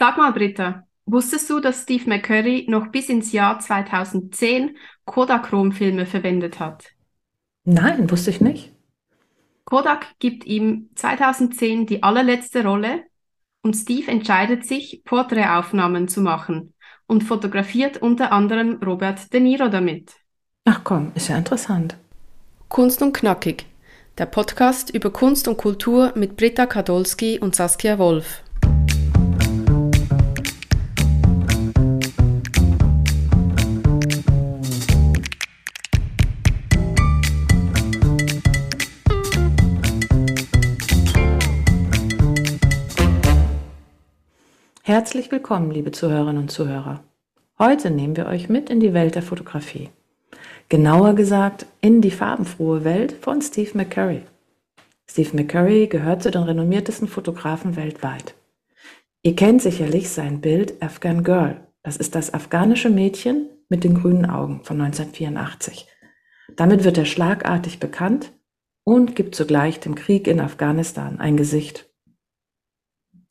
Sag mal, Britta, wusstest du, dass Steve McCurry noch bis ins Jahr 2010 Kodachrome-Filme verwendet hat? Nein, wusste ich nicht. Kodak gibt ihm 2010 die allerletzte Rolle und Steve entscheidet sich, Porträtaufnahmen zu machen und fotografiert unter anderem Robert De Niro damit. Ach komm, ist ja interessant. Kunst und Knackig, der Podcast über Kunst und Kultur mit Britta Kadolski und Saskia Wolf. Herzlich willkommen, liebe Zuhörerinnen und Zuhörer. Heute nehmen wir euch mit in die Welt der Fotografie. Genauer gesagt, in die farbenfrohe Welt von Steve McCurry. Steve McCurry gehört zu den renommiertesten Fotografen weltweit. Ihr kennt sicherlich sein Bild Afghan Girl. Das ist das afghanische Mädchen mit den grünen Augen von 1984. Damit wird er schlagartig bekannt und gibt zugleich dem Krieg in Afghanistan ein Gesicht.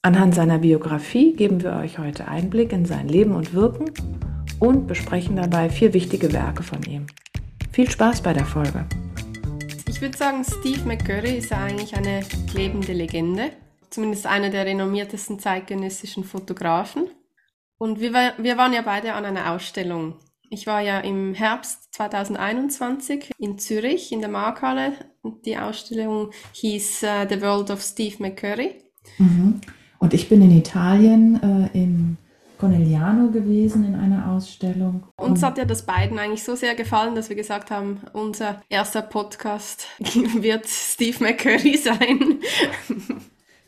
Anhand seiner Biografie geben wir euch heute Einblick in sein Leben und Wirken und besprechen dabei vier wichtige Werke von ihm. Viel Spaß bei der Folge. Ich würde sagen, Steve McCurry ist eigentlich eine lebende Legende, zumindest einer der renommiertesten zeitgenössischen Fotografen. Und wir, wir waren ja beide an einer Ausstellung. Ich war ja im Herbst 2021 in Zürich in der Markhalle. Die Ausstellung hieß uh, The World of Steve McCurry. Mhm. Und ich bin in Italien äh, in Conegliano gewesen in einer Ausstellung. Uns hat ja das beiden eigentlich so sehr gefallen, dass wir gesagt haben, unser erster Podcast wird Steve McCurry sein.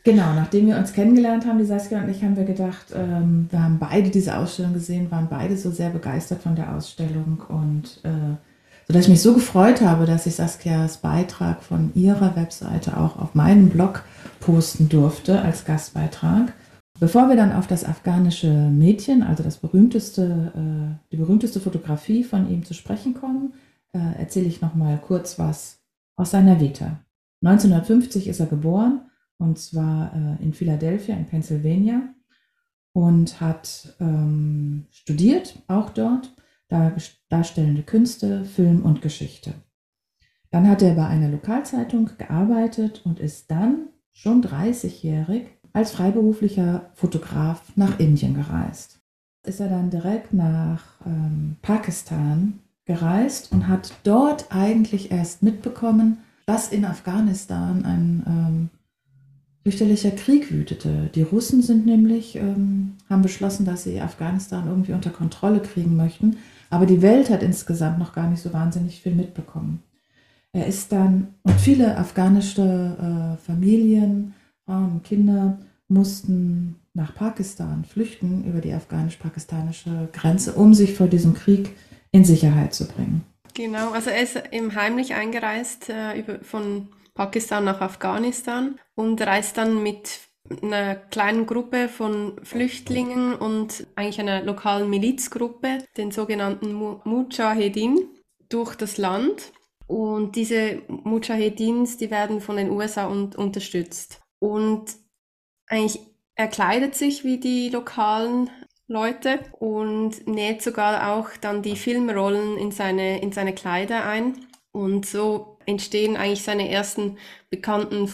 Genau, nachdem wir uns kennengelernt haben, die Saskia und ich, haben wir gedacht, ähm, wir haben beide diese Ausstellung gesehen, waren beide so sehr begeistert von der Ausstellung und äh, sodass ich mich so gefreut habe, dass ich Saskias Beitrag von ihrer Webseite auch auf meinen Blog posten durfte als Gastbeitrag. Bevor wir dann auf das afghanische Mädchen, also das berühmteste, äh, die berühmteste Fotografie von ihm zu sprechen kommen, äh, erzähle ich noch mal kurz was aus seiner Vita. 1950 ist er geboren und zwar äh, in Philadelphia in Pennsylvania und hat ähm, studiert, auch dort, darstellende Künste, Film und Geschichte. Dann hat er bei einer Lokalzeitung gearbeitet und ist dann, schon 30-jährig, als freiberuflicher Fotograf nach Indien gereist. Ist er dann direkt nach ähm, Pakistan gereist und hat dort eigentlich erst mitbekommen, dass in Afghanistan ein ähm, fürchterlicher Krieg wütete. Die Russen sind nämlich, ähm, haben beschlossen, dass sie Afghanistan irgendwie unter Kontrolle kriegen möchten aber die Welt hat insgesamt noch gar nicht so wahnsinnig viel mitbekommen. Er ist dann, und viele afghanische äh, Familien, Frauen und Kinder mussten nach Pakistan flüchten über die afghanisch-pakistanische Grenze, um sich vor diesem Krieg in Sicherheit zu bringen. Genau, also er ist eben heimlich eingereist äh, über, von Pakistan nach Afghanistan und reist dann mit einer kleinen Gruppe von Flüchtlingen und eigentlich einer lokalen Milizgruppe, den sogenannten Mujahedin, durch das Land. Und diese Mujahedins, die werden von den USA un unterstützt. Und eigentlich er kleidet sich wie die lokalen Leute und näht sogar auch dann die Filmrollen in seine, in seine Kleider ein. Und so entstehen eigentlich seine ersten bekannten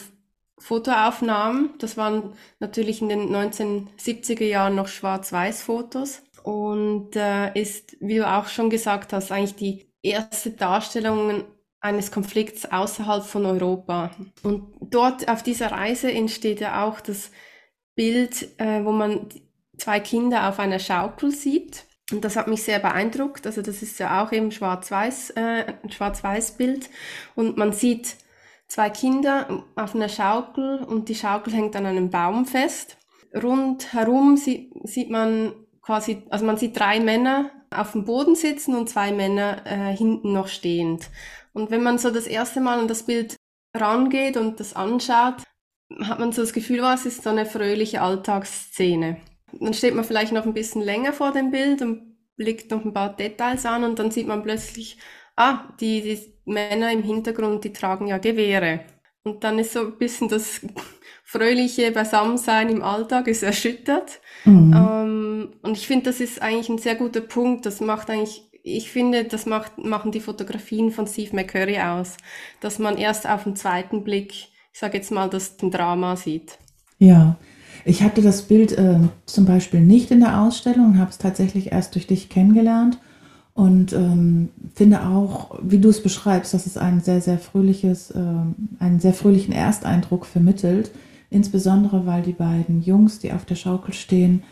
Fotoaufnahmen. Das waren natürlich in den 1970er Jahren noch Schwarz-Weiß-Fotos und äh, ist, wie du auch schon gesagt hast, eigentlich die erste Darstellung eines Konflikts außerhalb von Europa. Und dort auf dieser Reise entsteht ja auch das Bild, äh, wo man zwei Kinder auf einer Schaukel sieht. Und das hat mich sehr beeindruckt. Also das ist ja auch eben schwarz-weiß, äh, ein Schwarz-Weiß-Bild. Und man sieht zwei Kinder auf einer Schaukel und die Schaukel hängt an einem Baum fest. Rundherum sieht, sieht man quasi, also man sieht drei Männer auf dem Boden sitzen und zwei Männer äh, hinten noch stehend. Und wenn man so das erste Mal an das Bild rangeht und das anschaut, hat man so das Gefühl, was ist so eine fröhliche Alltagsszene. Dann steht man vielleicht noch ein bisschen länger vor dem Bild und blickt noch ein paar Details an und dann sieht man plötzlich, ah, die, die Männer im Hintergrund, die tragen ja Gewehre. Und dann ist so ein bisschen das fröhliche Beisammensein im Alltag ist erschüttert. Mhm. Ähm, und ich finde, das ist eigentlich ein sehr guter Punkt. Das macht eigentlich, ich finde, das macht, machen die Fotografien von Steve McCurry aus, dass man erst auf den zweiten Blick, ich sage jetzt mal, das Drama sieht. Ja, ich hatte das Bild äh, zum Beispiel nicht in der Ausstellung und habe es tatsächlich erst durch dich kennengelernt und ähm, finde auch, wie du es beschreibst, dass es ein sehr, sehr fröhliches, äh, einen sehr fröhlichen Ersteindruck vermittelt Insbesondere, weil die beiden Jungs, die auf der Schaukel stehen,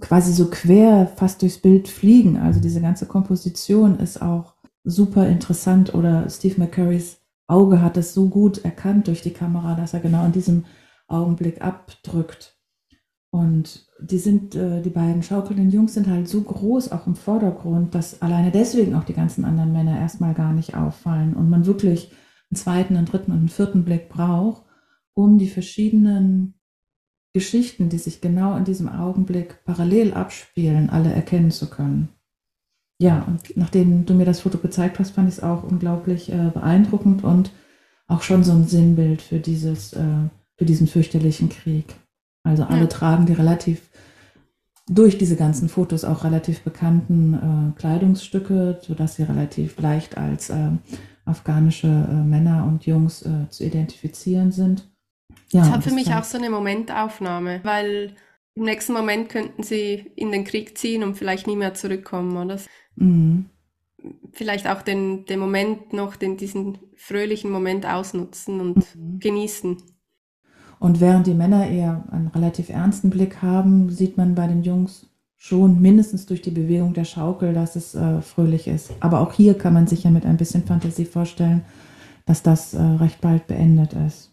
quasi so quer fast durchs Bild fliegen. Also diese ganze Komposition ist auch super interessant oder Steve McCurrys Auge hat es so gut erkannt durch die Kamera, dass er genau in diesem Augenblick abdrückt. Und die sind, äh, die beiden schaukelnden Jungs sind halt so groß auch im Vordergrund, dass alleine deswegen auch die ganzen anderen Männer erstmal gar nicht auffallen und man wirklich einen zweiten, einen dritten und einen vierten Blick braucht um die verschiedenen Geschichten, die sich genau in diesem Augenblick parallel abspielen, alle erkennen zu können. Ja, und nachdem du mir das Foto gezeigt hast, fand ich es auch unglaublich äh, beeindruckend und auch schon so ein Sinnbild für dieses, äh, für diesen fürchterlichen Krieg. Also alle ja. tragen die relativ durch diese ganzen Fotos auch relativ bekannten äh, Kleidungsstücke, sodass sie relativ leicht als äh, afghanische äh, Männer und Jungs äh, zu identifizieren sind. Ja, das hat für mich auch so eine Momentaufnahme, weil im nächsten Moment könnten sie in den Krieg ziehen und vielleicht nie mehr zurückkommen, oder? Mhm. Vielleicht auch den, den Moment noch, den, diesen fröhlichen Moment ausnutzen und mhm. genießen. Und während die Männer eher einen relativ ernsten Blick haben, sieht man bei den Jungs schon mindestens durch die Bewegung der Schaukel, dass es äh, fröhlich ist. Aber auch hier kann man sich ja mit ein bisschen Fantasie vorstellen, dass das äh, recht bald beendet ist.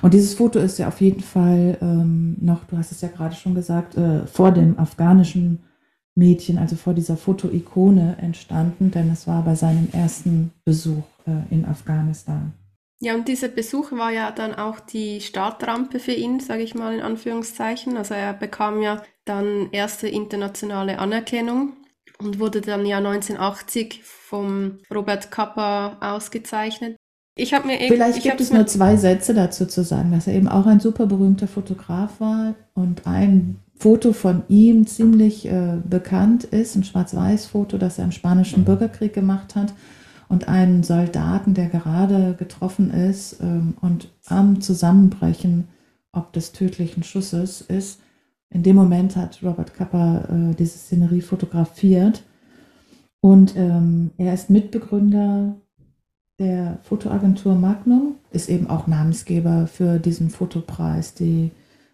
Und dieses Foto ist ja auf jeden Fall ähm, noch, du hast es ja gerade schon gesagt, äh, vor dem afghanischen Mädchen, also vor dieser Fotoikone entstanden, denn es war bei seinem ersten Besuch äh, in Afghanistan. Ja, und dieser Besuch war ja dann auch die Startrampe für ihn, sage ich mal in Anführungszeichen. Also er bekam ja dann erste internationale Anerkennung und wurde dann ja 1980 vom Robert Kappa ausgezeichnet. Ich habe mir eben, Vielleicht gibt es nur zwei Sätze dazu zu sagen, dass er eben auch ein super berühmter Fotograf war und ein Foto von ihm ziemlich äh, bekannt ist, ein Schwarz-Weiß-Foto, das er im Spanischen Bürgerkrieg gemacht hat und einen Soldaten, der gerade getroffen ist ähm, und am Zusammenbrechen, ob des tödlichen Schusses ist. In dem Moment hat Robert Kappa äh, diese Szenerie fotografiert und ähm, er ist Mitbegründer der Fotoagentur Magnum ist eben auch Namensgeber für diesen Fotopreis, die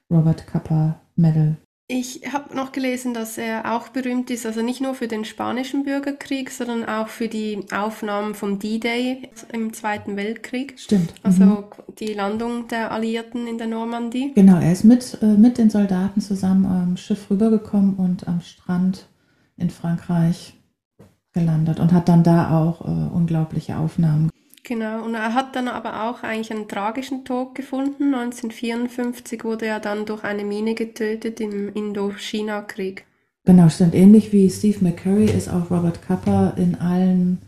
Robert Capa Medal. Ich habe noch gelesen, dass er auch berühmt ist, also nicht nur für den spanischen Bürgerkrieg, sondern auch für die Aufnahmen vom D-Day im Zweiten Weltkrieg. Stimmt. Also mhm. die Landung der Alliierten in der Normandie. Genau, er ist mit, äh, mit den Soldaten zusammen am Schiff rübergekommen und am Strand in Frankreich gelandet und hat dann da auch äh, unglaubliche Aufnahmen. Genau, und er hat dann aber auch eigentlich einen tragischen Tod gefunden. 1954 wurde er dann durch eine Mine getötet im Indochina-Krieg. Genau, stimmt. Ähnlich wie Steve McCurry ist auch Robert Kappa in allen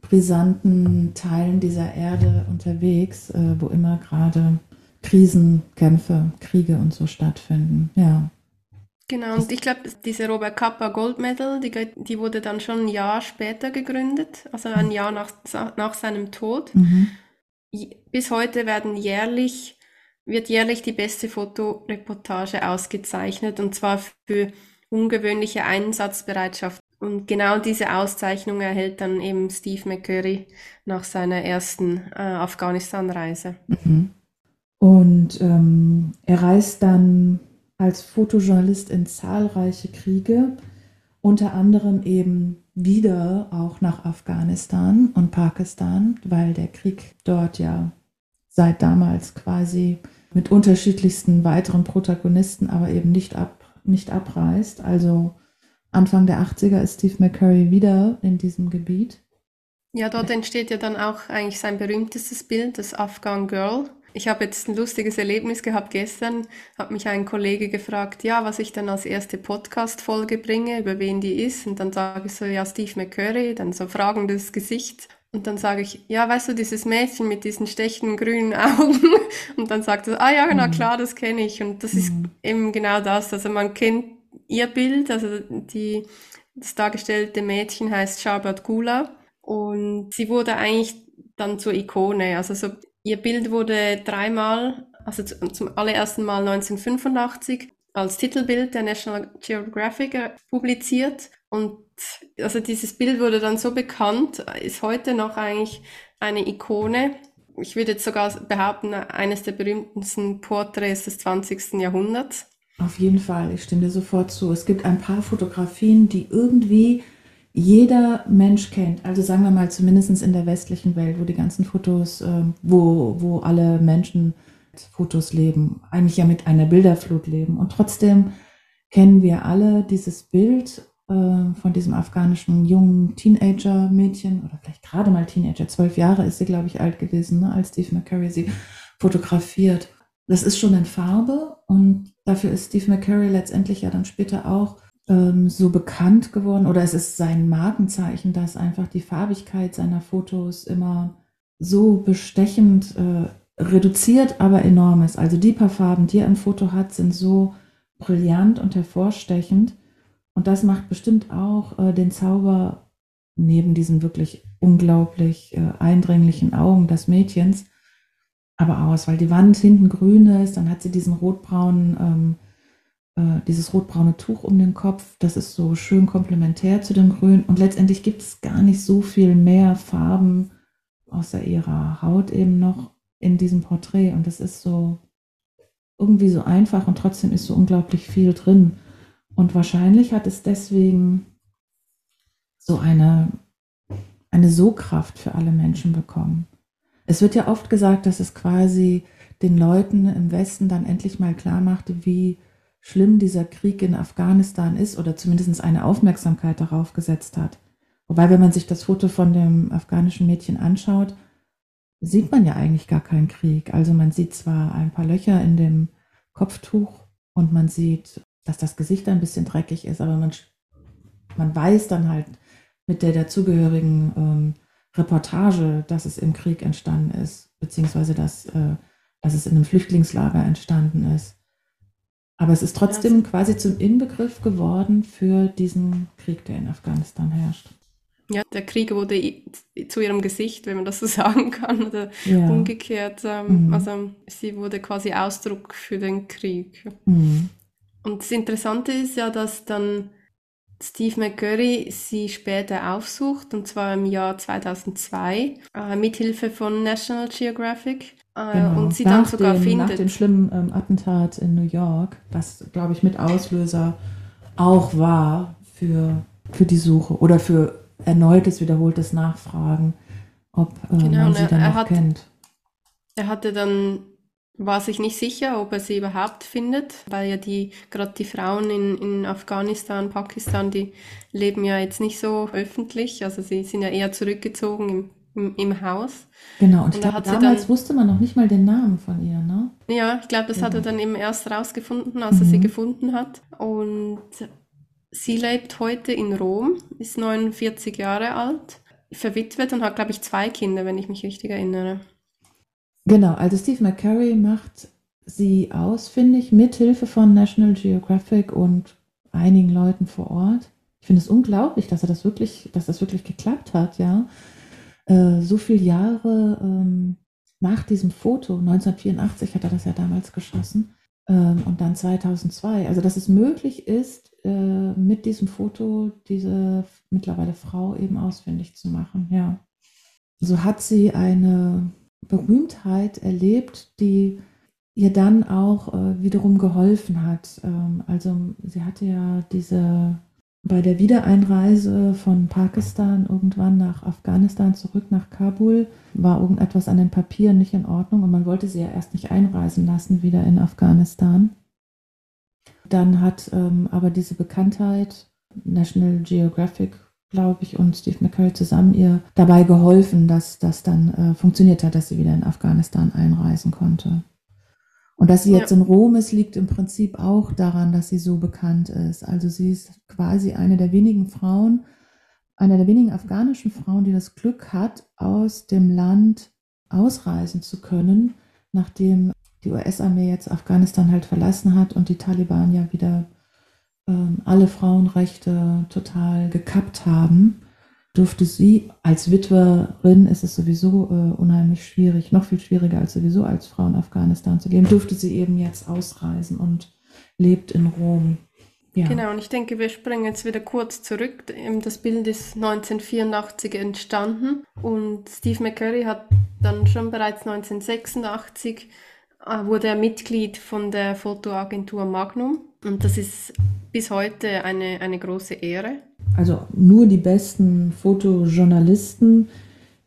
brisanten Teilen dieser Erde unterwegs, äh, wo immer gerade Krisen, Kämpfe, Kriege und so stattfinden. Ja. Genau, und ich glaube, diese Robert Kappa Gold Medal, die, die, wurde dann schon ein Jahr später gegründet, also ein Jahr nach, nach seinem Tod. Mhm. Bis heute werden jährlich, wird jährlich die beste Fotoreportage ausgezeichnet und zwar für ungewöhnliche Einsatzbereitschaft. Und genau diese Auszeichnung erhält dann eben Steve McCurry nach seiner ersten äh, Afghanistan-Reise. Mhm. Und ähm, er reist dann als Fotojournalist in zahlreiche Kriege, unter anderem eben wieder auch nach Afghanistan und Pakistan, weil der Krieg dort ja seit damals quasi mit unterschiedlichsten weiteren Protagonisten, aber eben nicht, ab, nicht abreißt. Also Anfang der 80er ist Steve McCurry wieder in diesem Gebiet. Ja, dort entsteht ja dann auch eigentlich sein berühmtestes Bild, das Afghan Girl. Ich habe jetzt ein lustiges Erlebnis gehabt gestern, hat mich ein Kollege gefragt, ja, was ich dann als erste Podcast-Folge bringe, über wen die ist. Und dann sage ich so, ja, Steve McCurry, dann so fragendes Gesicht. Und dann sage ich, ja, weißt du, dieses Mädchen mit diesen stechenden grünen Augen. Und dann sagt er, ah ja, na mhm. klar, das kenne ich. Und das mhm. ist eben genau das. Also man kennt ihr Bild, also die, das dargestellte Mädchen heißt Sharbat Gula. Und sie wurde eigentlich dann zur Ikone. Also so, ihr Bild wurde dreimal, also zum allerersten Mal 1985 als Titelbild der National Geographic äh, publiziert. Und also dieses Bild wurde dann so bekannt, ist heute noch eigentlich eine Ikone. Ich würde jetzt sogar behaupten, eines der berühmtesten Porträts des 20. Jahrhunderts. Auf jeden Fall, ich stimme dir sofort zu. Es gibt ein paar Fotografien, die irgendwie jeder Mensch kennt. Also sagen wir mal zumindest in der westlichen Welt, wo die ganzen Fotos, äh, wo, wo alle Menschen Fotos leben, eigentlich ja mit einer Bilderflut leben. Und trotzdem kennen wir alle dieses Bild äh, von diesem afghanischen jungen Teenager-Mädchen oder vielleicht gerade mal Teenager, zwölf Jahre ist sie, glaube ich, alt gewesen, ne, als Steve McCurry sie fotografiert. Das ist schon in Farbe und dafür ist Steve McCurry letztendlich ja dann später auch ähm, so bekannt geworden oder es ist sein Markenzeichen, dass einfach die Farbigkeit seiner Fotos immer so bestechend äh, reduziert, aber enorm ist. Also die paar Farben, die er im Foto hat, sind so brillant und hervorstechend, und das macht bestimmt auch äh, den Zauber neben diesen wirklich unglaublich äh, eindringlichen Augen des Mädchens aber aus, weil die Wand hinten grün ist, dann hat sie diesen rotbraunen, ähm, äh, dieses rotbraune Tuch um den Kopf, das ist so schön komplementär zu dem Grün und letztendlich gibt es gar nicht so viel mehr Farben außer ihrer Haut eben noch in diesem Porträt und das ist so irgendwie so einfach und trotzdem ist so unglaublich viel drin. Und wahrscheinlich hat es deswegen so eine, eine So-Kraft für alle Menschen bekommen. Es wird ja oft gesagt, dass es quasi den Leuten im Westen dann endlich mal klar machte, wie schlimm dieser Krieg in Afghanistan ist oder zumindest eine Aufmerksamkeit darauf gesetzt hat. Wobei, wenn man sich das Foto von dem afghanischen Mädchen anschaut, sieht man ja eigentlich gar keinen Krieg. Also man sieht zwar ein paar Löcher in dem Kopftuch und man sieht dass das Gesicht ein bisschen dreckig ist, aber man, man weiß dann halt mit der dazugehörigen ähm, Reportage, dass es im Krieg entstanden ist, beziehungsweise dass, äh, dass es in einem Flüchtlingslager entstanden ist. Aber es ist trotzdem ja, quasi zum Inbegriff geworden für diesen Krieg, der in Afghanistan herrscht. Ja, der Krieg wurde zu ihrem Gesicht, wenn man das so sagen kann, oder ja. umgekehrt. Ähm, mhm. Also sie wurde quasi Ausdruck für den Krieg. Mhm. Und das Interessante ist ja, dass dann Steve McCurry sie später aufsucht, und zwar im Jahr 2002, äh, mithilfe von National Geographic. Äh, genau. Und sie nach dann sogar dem, findet. Nach dem schlimmen ähm, Attentat in New York, was, glaube ich, mit Auslöser auch war für, für die Suche oder für erneutes, wiederholtes Nachfragen, ob äh, genau, man sie dann noch hat, kennt. Er hatte dann war sich nicht sicher, ob er sie überhaupt findet, weil ja die, gerade die Frauen in, in Afghanistan, Pakistan, die leben ja jetzt nicht so öffentlich, also sie sind ja eher zurückgezogen im, im, im Haus. Genau, und, und ich glaube, damals dann, wusste man noch nicht mal den Namen von ihr, ne? Ja, ich glaube, das ja. hat er dann eben erst rausgefunden, als mhm. er sie mhm. gefunden hat. Und sie lebt heute in Rom, ist 49 Jahre alt, verwitwet und hat, glaube ich, zwei Kinder, wenn ich mich richtig erinnere. Genau, also Steve McCurry macht sie ausfindig mit Hilfe von National Geographic und einigen Leuten vor Ort. Ich finde es unglaublich, dass er das wirklich, dass das wirklich geklappt hat, ja. Äh, so viele Jahre ähm, nach diesem Foto, 1984 hat er das ja damals geschossen, ähm, und dann 2002. Also, dass es möglich ist, äh, mit diesem Foto diese mittlerweile Frau eben ausfindig zu machen, ja. So hat sie eine Berühmtheit erlebt, die ihr dann auch äh, wiederum geholfen hat. Ähm, also sie hatte ja diese bei der Wiedereinreise von Pakistan irgendwann nach Afghanistan zurück nach Kabul war irgendetwas an den Papieren nicht in Ordnung und man wollte sie ja erst nicht einreisen lassen wieder in Afghanistan. Dann hat ähm, aber diese Bekanntheit National Geographic glaube ich, und Steve McCurry zusammen ihr dabei geholfen, dass das dann äh, funktioniert hat, dass sie wieder in Afghanistan einreisen konnte. Und dass sie jetzt ja. in Rom ist, liegt im Prinzip auch daran, dass sie so bekannt ist. Also sie ist quasi eine der wenigen Frauen einer der wenigen afghanischen Frauen, die das Glück hat, aus dem Land ausreisen zu können, nachdem die US-Armee jetzt Afghanistan halt verlassen hat und die Taliban ja wieder ähm, alle Frauenrechte total gekappt haben, durfte sie als Witwerin, ist es sowieso äh, unheimlich schwierig, noch viel schwieriger als sowieso als Frau in Afghanistan zu leben, durfte sie eben jetzt ausreisen und lebt in Rom. Ja. Genau, und ich denke, wir springen jetzt wieder kurz zurück. Das Bild ist 1984 entstanden und Steve McCurry hat dann schon bereits 1986 äh, wurde er Mitglied von der Fotoagentur Magnum und das ist bis heute eine, eine große Ehre. Also nur die besten Fotojournalisten,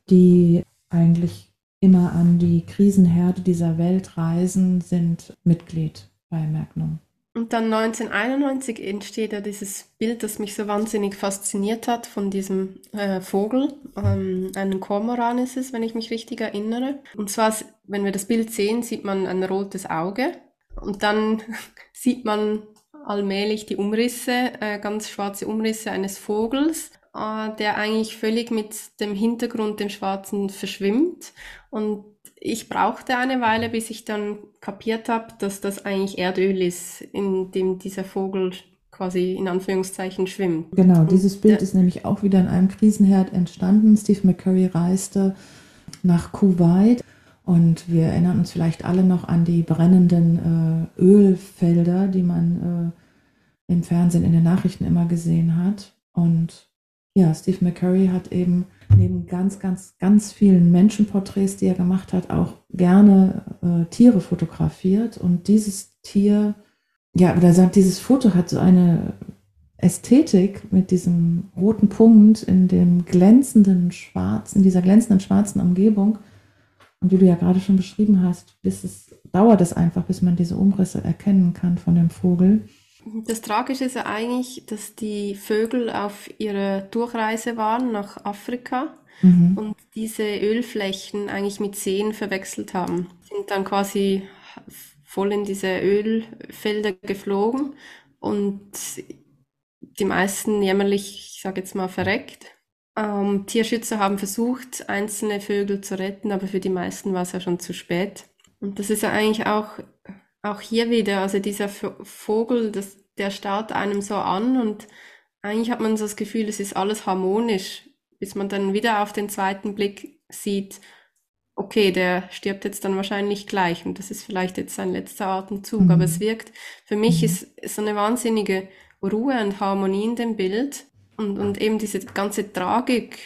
die eigentlich immer an die Krisenherde dieser Welt reisen, sind Mitglied bei Magnum. Und dann 1991 entsteht ja dieses Bild, das mich so wahnsinnig fasziniert hat von diesem äh, Vogel. Ähm, ein Kormoran ist es, wenn ich mich richtig erinnere. Und zwar, wenn wir das Bild sehen, sieht man ein rotes Auge. Und dann sieht man allmählich die Umrisse, äh, ganz schwarze Umrisse eines Vogels, äh, der eigentlich völlig mit dem Hintergrund, dem Schwarzen, verschwimmt. Und ich brauchte eine Weile, bis ich dann kapiert habe, dass das eigentlich Erdöl ist, in dem dieser Vogel quasi in Anführungszeichen schwimmt. Genau, dieses Bild ist nämlich auch wieder in einem Krisenherd entstanden. Steve McCurry reiste nach Kuwait und wir erinnern uns vielleicht alle noch an die brennenden äh, Ölfelder, die man äh, im Fernsehen, in den Nachrichten immer gesehen hat. Und ja, Steve McCurry hat eben neben ganz, ganz, ganz vielen Menschenporträts, die er gemacht hat, auch gerne äh, Tiere fotografiert. Und dieses Tier, ja, oder sagt, dieses Foto hat so eine Ästhetik mit diesem roten Punkt in dem glänzenden schwarzen, dieser glänzenden schwarzen Umgebung. Und wie du ja gerade schon beschrieben hast, bis es, dauert es einfach, bis man diese Umrisse erkennen kann von dem Vogel. Das Tragische ist ja eigentlich, dass die Vögel auf ihrer Durchreise waren nach Afrika mhm. und diese Ölflächen eigentlich mit Seen verwechselt haben. Sind dann quasi voll in diese Ölfelder geflogen und die meisten jämmerlich, ich sage jetzt mal, verreckt. Ähm, Tierschützer haben versucht, einzelne Vögel zu retten, aber für die meisten war es ja schon zu spät. Und das ist ja eigentlich auch auch hier wieder, also dieser Vogel, das, der starrt einem so an und eigentlich hat man so das Gefühl, es ist alles harmonisch, bis man dann wieder auf den zweiten Blick sieht, okay, der stirbt jetzt dann wahrscheinlich gleich und das ist vielleicht jetzt sein letzter Atemzug, mhm. aber es wirkt, für mich mhm. ist, so eine wahnsinnige Ruhe und Harmonie in dem Bild und, und eben diese ganze Tragik,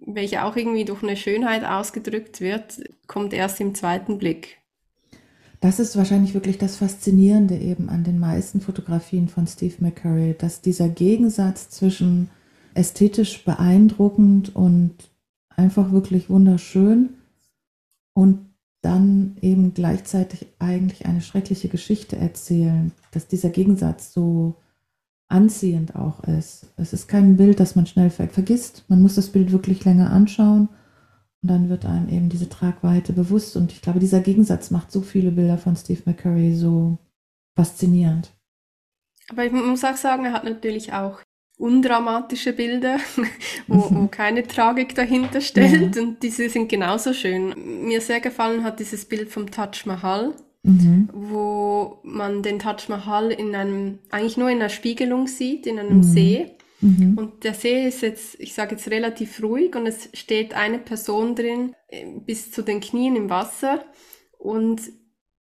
welche auch irgendwie durch eine Schönheit ausgedrückt wird, kommt erst im zweiten Blick. Das ist wahrscheinlich wirklich das Faszinierende eben an den meisten Fotografien von Steve McCurry, dass dieser Gegensatz zwischen ästhetisch beeindruckend und einfach wirklich wunderschön und dann eben gleichzeitig eigentlich eine schreckliche Geschichte erzählen, dass dieser Gegensatz so anziehend auch ist. Es ist kein Bild, das man schnell vergisst. Man muss das Bild wirklich länger anschauen und dann wird einem eben diese Tragweite bewusst. Und ich glaube, dieser Gegensatz macht so viele Bilder von Steve McCurry so faszinierend. Aber ich muss auch sagen, er hat natürlich auch undramatische Bilder, wo, wo, keine Tragik dahinter steht. Ja. Und diese sind genauso schön. Mir sehr gefallen hat dieses Bild vom Taj Mahal, mhm. wo man den Taj Mahal in einem, eigentlich nur in einer Spiegelung sieht, in einem mhm. See. Mhm. Und der See ist jetzt, ich sage jetzt relativ ruhig und es steht eine Person drin äh, bis zu den Knien im Wasser und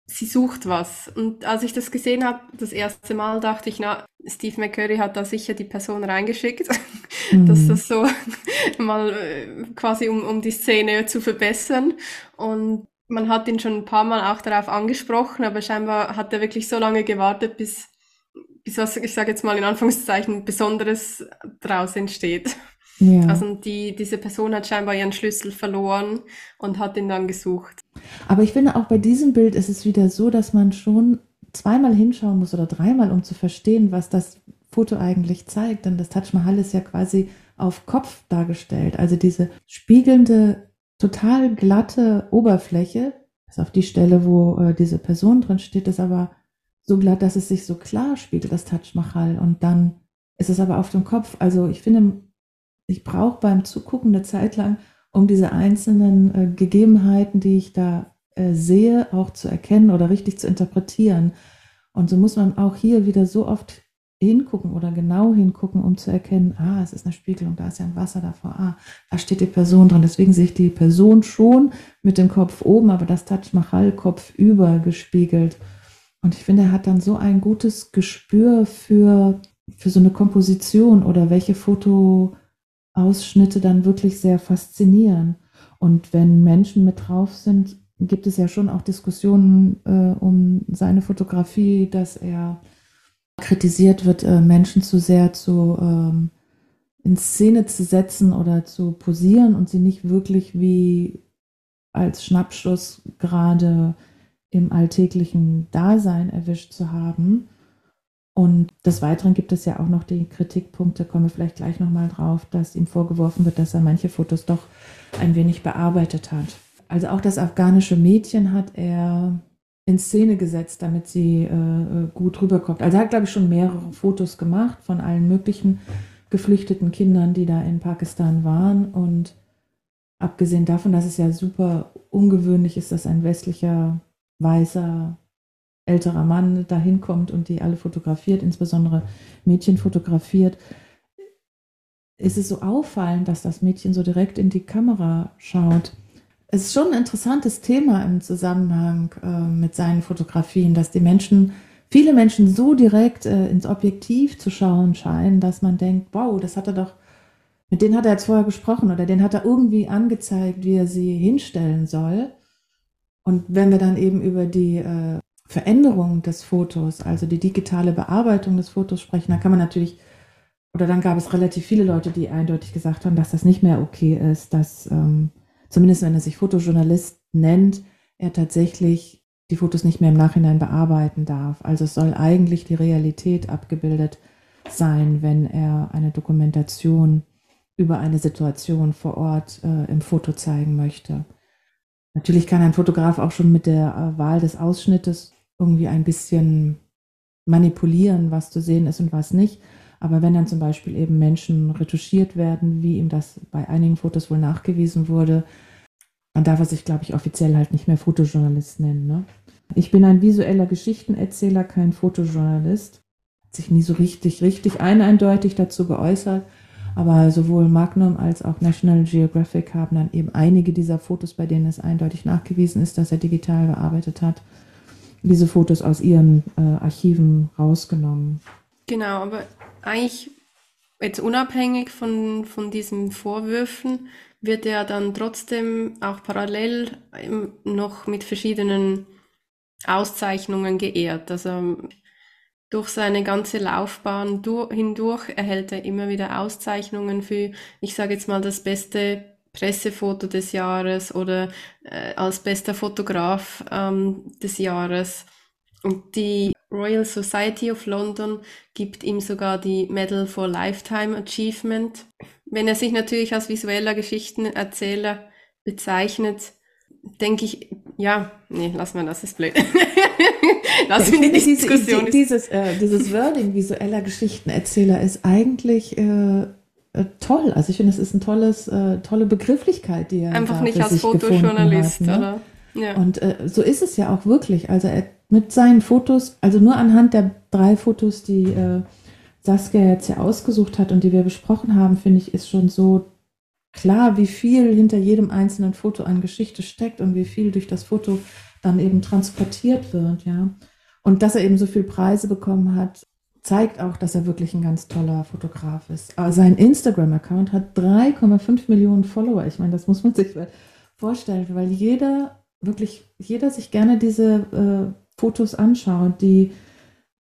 sie sucht was. Und als ich das gesehen habe, das erste Mal dachte ich, na, Steve McCurry hat da sicher die Person reingeschickt, mhm. dass das so mal äh, quasi um, um die Szene zu verbessern. Und man hat ihn schon ein paar Mal auch darauf angesprochen, aber scheinbar hat er wirklich so lange gewartet, bis bis was, ich sage jetzt mal in Anführungszeichen, Besonderes daraus entsteht. Ja. Also die, diese Person hat scheinbar ihren Schlüssel verloren und hat ihn dann gesucht. Aber ich finde auch bei diesem Bild ist es wieder so, dass man schon zweimal hinschauen muss oder dreimal, um zu verstehen, was das Foto eigentlich zeigt. Denn das Taj Mahal ist ja quasi auf Kopf dargestellt. Also diese spiegelnde, total glatte Oberfläche, ist auf die Stelle, wo äh, diese Person drin steht, ist aber so glatt, dass es sich so klar spielt, das Taj Mahal. Und dann ist es aber auf dem Kopf. Also ich finde, ich brauche beim Zugucken eine Zeit lang, um diese einzelnen äh, Gegebenheiten, die ich da äh, sehe, auch zu erkennen oder richtig zu interpretieren. Und so muss man auch hier wieder so oft hingucken oder genau hingucken, um zu erkennen, ah, es ist eine Spiegelung, da ist ja ein Wasser davor, ah, da steht die Person drin. Deswegen sehe ich die Person schon mit dem Kopf oben, aber das Taj Mahal Kopf über gespiegelt. Und ich finde, er hat dann so ein gutes Gespür für, für so eine Komposition oder welche Fotoausschnitte dann wirklich sehr faszinieren. Und wenn Menschen mit drauf sind, gibt es ja schon auch Diskussionen äh, um seine Fotografie, dass er kritisiert wird, äh, Menschen zu sehr zu ähm, in Szene zu setzen oder zu posieren und sie nicht wirklich wie als Schnappschuss gerade im alltäglichen Dasein erwischt zu haben. Und des Weiteren gibt es ja auch noch die Kritikpunkte, kommen wir vielleicht gleich nochmal drauf, dass ihm vorgeworfen wird, dass er manche Fotos doch ein wenig bearbeitet hat. Also auch das afghanische Mädchen hat er in Szene gesetzt, damit sie äh, gut rüberkommt. Also er hat, glaube ich, schon mehrere Fotos gemacht von allen möglichen geflüchteten Kindern, die da in Pakistan waren. Und abgesehen davon, dass es ja super ungewöhnlich ist, dass ein westlicher, weißer, älterer Mann da hinkommt und die alle fotografiert, insbesondere Mädchen fotografiert, ist es so auffallend, dass das Mädchen so direkt in die Kamera schaut ist schon ein interessantes Thema im Zusammenhang äh, mit seinen Fotografien, dass die Menschen, viele Menschen so direkt äh, ins Objektiv zu schauen scheinen, dass man denkt, wow, das hat er doch, mit denen hat er jetzt vorher gesprochen oder den hat er irgendwie angezeigt, wie er sie hinstellen soll. Und wenn wir dann eben über die äh, Veränderung des Fotos, also die digitale Bearbeitung des Fotos sprechen, dann kann man natürlich, oder dann gab es relativ viele Leute, die eindeutig gesagt haben, dass das nicht mehr okay ist, dass ähm, zumindest wenn er sich Fotojournalist nennt, er tatsächlich die Fotos nicht mehr im Nachhinein bearbeiten darf. Also es soll eigentlich die Realität abgebildet sein, wenn er eine Dokumentation über eine Situation vor Ort äh, im Foto zeigen möchte. Natürlich kann ein Fotograf auch schon mit der äh, Wahl des Ausschnittes irgendwie ein bisschen manipulieren, was zu sehen ist und was nicht. Aber wenn dann zum Beispiel eben Menschen retuschiert werden, wie ihm das bei einigen Fotos wohl nachgewiesen wurde, dann darf er sich, glaube ich, offiziell halt nicht mehr Fotojournalist nennen. Ne? Ich bin ein visueller Geschichtenerzähler, kein Fotojournalist. Hat sich nie so richtig, richtig eindeutig dazu geäußert. Aber sowohl Magnum als auch National Geographic haben dann eben einige dieser Fotos, bei denen es eindeutig nachgewiesen ist, dass er digital bearbeitet hat, diese Fotos aus ihren äh, Archiven rausgenommen. Genau, aber eigentlich jetzt unabhängig von, von diesen Vorwürfen wird er dann trotzdem auch parallel noch mit verschiedenen Auszeichnungen geehrt. Also durch seine ganze Laufbahn hindurch erhält er immer wieder Auszeichnungen für, ich sage jetzt mal, das beste Pressefoto des Jahres oder äh, als bester Fotograf ähm, des Jahres. Und die Royal Society of London gibt ihm sogar die Medal for Lifetime Achievement. Wenn er sich natürlich als visueller Geschichtenerzähler bezeichnet, denke ich, ja, nee, lass mal, das ist blöd. lass ja, die Diskussion. Diese, dieses, äh, dieses Wording visueller Geschichtenerzähler ist eigentlich äh, äh, toll. Also ich finde, es ist eine tolles, äh, tolle Begrifflichkeit, die er einfach nicht als Fotojournalist, hat, ne? oder? Ja. Und äh, so ist es ja auch wirklich. Also er mit seinen Fotos, also nur anhand der drei Fotos, die äh, Saskia jetzt ja ausgesucht hat und die wir besprochen haben, finde ich, ist schon so klar, wie viel hinter jedem einzelnen Foto an Geschichte steckt und wie viel durch das Foto dann eben transportiert wird, ja. Und dass er eben so viele Preise bekommen hat, zeigt auch, dass er wirklich ein ganz toller Fotograf ist. Aber sein Instagram-Account hat 3,5 Millionen Follower. Ich meine, das muss man sich vorstellen, weil jeder, wirklich, jeder sich gerne diese äh, Fotos anschaut, die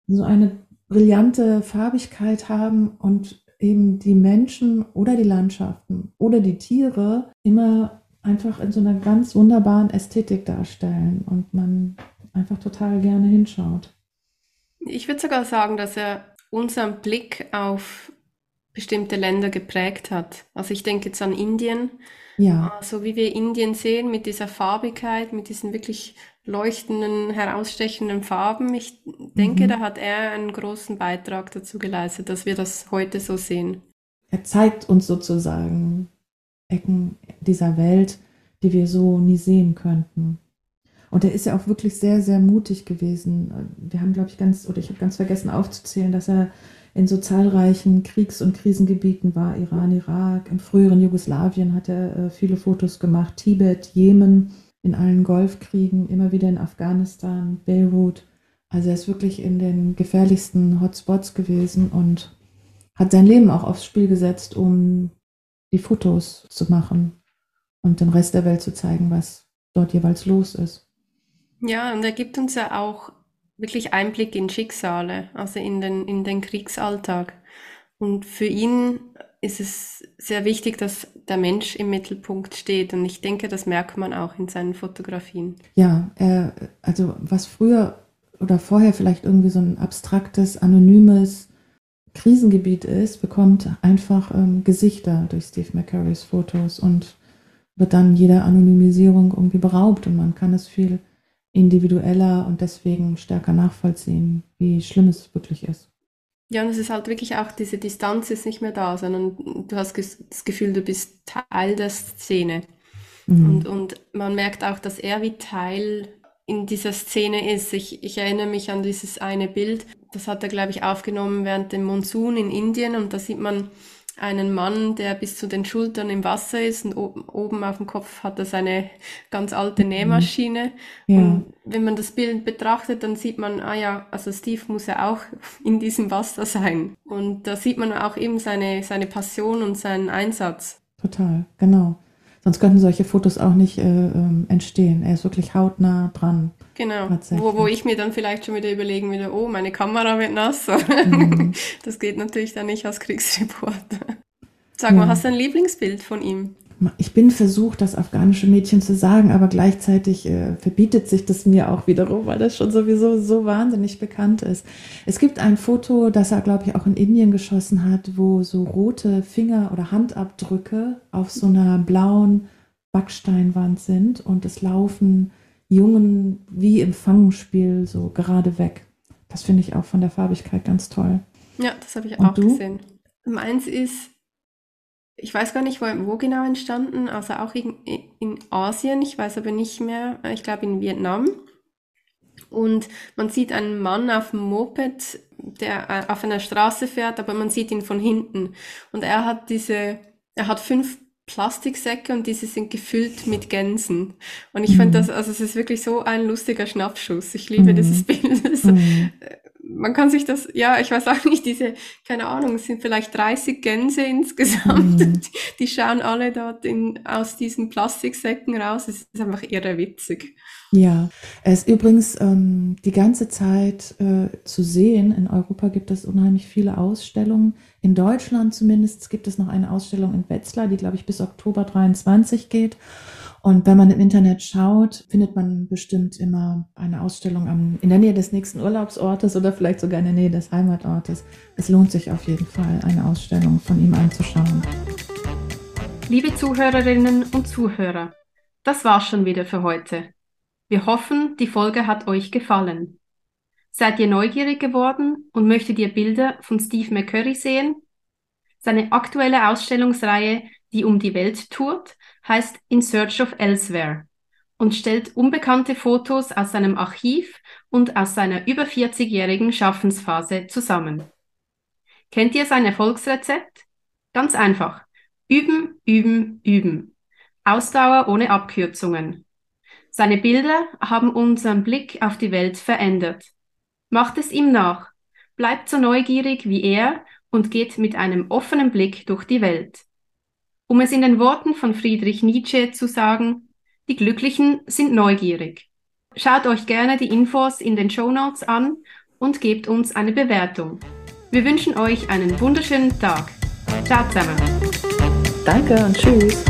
so eine brillante Farbigkeit haben und eben die Menschen oder die Landschaften oder die Tiere immer einfach in so einer ganz wunderbaren Ästhetik darstellen und man einfach total gerne hinschaut. Ich würde sogar sagen, dass er unseren Blick auf bestimmte Länder geprägt hat. Also ich denke jetzt an Indien. Ja. So also wie wir Indien sehen mit dieser Farbigkeit, mit diesen wirklich leuchtenden, herausstechenden Farben. Ich denke, mhm. da hat er einen großen Beitrag dazu geleistet, dass wir das heute so sehen. er zeigt uns sozusagen Ecken dieser Welt, die wir so nie sehen könnten. Und er ist ja auch wirklich sehr, sehr mutig gewesen. Wir haben, glaube ich, ganz, oder ich habe ganz vergessen aufzuzählen, dass er in so zahlreichen Kriegs- und Krisengebieten war, Iran, Irak, im früheren Jugoslawien hat er äh, viele Fotos gemacht, Tibet, Jemen, in allen Golfkriegen, immer wieder in Afghanistan, Beirut. Also er ist wirklich in den gefährlichsten Hotspots gewesen und hat sein Leben auch aufs Spiel gesetzt, um die Fotos zu machen und dem Rest der Welt zu zeigen, was dort jeweils los ist. Ja, und er gibt uns ja auch wirklich Einblick in Schicksale, also in den, in den Kriegsalltag. Und für ihn ist es sehr wichtig, dass der Mensch im Mittelpunkt steht. Und ich denke, das merkt man auch in seinen Fotografien. Ja, äh, also was früher oder vorher vielleicht irgendwie so ein abstraktes, anonymes Krisengebiet ist, bekommt einfach ähm, Gesichter durch Steve McCurrys Fotos und wird dann jeder Anonymisierung irgendwie beraubt und man kann es viel individueller und deswegen stärker nachvollziehen, wie schlimm es wirklich ist. Ja, und es ist halt wirklich auch, diese Distanz ist nicht mehr da, sondern du hast das Gefühl, du bist Teil der Szene. Mhm. Und, und man merkt auch, dass er wie Teil in dieser Szene ist. Ich, ich erinnere mich an dieses eine Bild, das hat er, glaube ich, aufgenommen während dem Monsun in Indien und da sieht man einen Mann, der bis zu den Schultern im Wasser ist und oben auf dem Kopf hat er seine ganz alte mhm. Nähmaschine. Ja. Und wenn man das Bild betrachtet, dann sieht man, ah ja, also Steve muss ja auch in diesem Wasser sein. Und da sieht man auch eben seine, seine Passion und seinen Einsatz. Total, genau. Sonst könnten solche Fotos auch nicht äh, ähm, entstehen. Er ist wirklich hautnah dran. Genau. Wo, wo ich mir dann vielleicht schon wieder überlegen würde, oh, meine Kamera wird nass. Mhm. Das geht natürlich dann nicht als Kriegsreporter. Sag mal, hast du ein Lieblingsbild von ihm? Ich bin versucht, das afghanische Mädchen zu sagen, aber gleichzeitig äh, verbietet sich das mir auch wiederum, weil das schon sowieso so wahnsinnig bekannt ist. Es gibt ein Foto, das er, glaube ich, auch in Indien geschossen hat, wo so rote Finger- oder Handabdrücke auf so einer blauen Backsteinwand sind und es laufen Jungen wie im Fangenspiel so gerade weg. Das finde ich auch von der Farbigkeit ganz toll. Ja, das habe ich und auch du? gesehen. Meins ist ich weiß gar nicht, wo, wo genau entstanden, also auch in, in Asien, ich weiß aber nicht mehr, ich glaube in Vietnam. Und man sieht einen Mann auf dem Moped, der äh, auf einer Straße fährt, aber man sieht ihn von hinten. Und er hat diese, er hat fünf Plastiksäcke und diese sind gefüllt mit Gänsen. Und ich mhm. finde das, also es ist wirklich so ein lustiger Schnappschuss. Ich liebe mhm. dieses Bild. Mhm man kann sich das, ja, ich weiß auch nicht, diese, keine Ahnung, es sind vielleicht 30 Gänse insgesamt. Mhm. Die, die, schauen alle dort in, aus diesen Plastiksäcken raus. Es ist einfach irre witzig. Ja, es ist übrigens ähm, die ganze Zeit äh, zu sehen. In Europa gibt es unheimlich viele Ausstellungen. In Deutschland zumindest gibt es noch eine Ausstellung in Wetzlar, die, glaube ich, bis Oktober 23 geht. Und wenn man im Internet schaut, findet man bestimmt immer eine Ausstellung am, in der Nähe des nächsten Urlaubsortes oder vielleicht sogar in der Nähe des Heimatortes. Es lohnt sich auf jeden Fall, eine Ausstellung von ihm anzuschauen. Liebe Zuhörerinnen und Zuhörer, das war's schon wieder für heute. Wir hoffen, die Folge hat euch gefallen. Seid ihr neugierig geworden und möchtet ihr Bilder von Steve McCurry sehen? Seine aktuelle Ausstellungsreihe, die um die Welt tourt, heißt In Search of Elsewhere und stellt unbekannte Fotos aus seinem Archiv und aus seiner über 40-jährigen Schaffensphase zusammen. Kennt ihr sein Erfolgsrezept? Ganz einfach. Üben, üben, üben. Ausdauer ohne Abkürzungen. Seine Bilder haben unseren Blick auf die Welt verändert. Macht es ihm nach. Bleibt so neugierig wie er und geht mit einem offenen Blick durch die Welt. Um es in den Worten von Friedrich Nietzsche zu sagen, die Glücklichen sind neugierig. Schaut euch gerne die Infos in den Show Notes an und gebt uns eine Bewertung. Wir wünschen euch einen wunderschönen Tag. Ciao zusammen. Danke und tschüss.